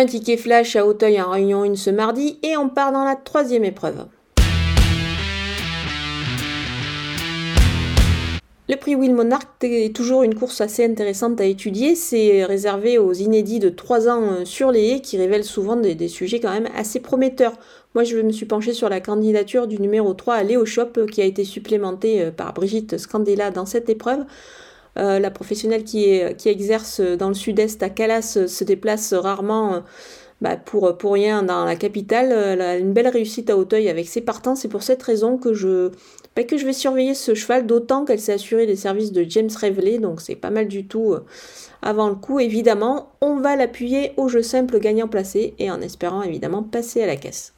Un ticket flash à Hauteuil en Réunion 1 ce mardi et on part dans la troisième épreuve. Le prix Will Monarch est toujours une course assez intéressante à étudier. C'est réservé aux inédits de 3 ans euh, sur les haies qui révèlent souvent des, sujets quand même assez prometteurs. Moi, je me suis penchée sur la candidature du numéro 3 à Léo Shop qui a été supplémentée euh, par Brigitte Scandella dans cette épreuve. La professionnelle qui, exerce dans le sud-est à Calas se déplace rarement bah, pour, rien dans la capitale. Elle a une belle réussite à Hauteuil avec ses partants. C'est pour cette raison que je, bah, que je vais surveiller ce cheval, d'autant qu'elle s'est assurée des services de James Reveley, donc c'est pas mal du tout euh, avant le coup. Évidemment, on va l'appuyer au jeu simple gagnant placé et en espérant évidemment passer à la caisse.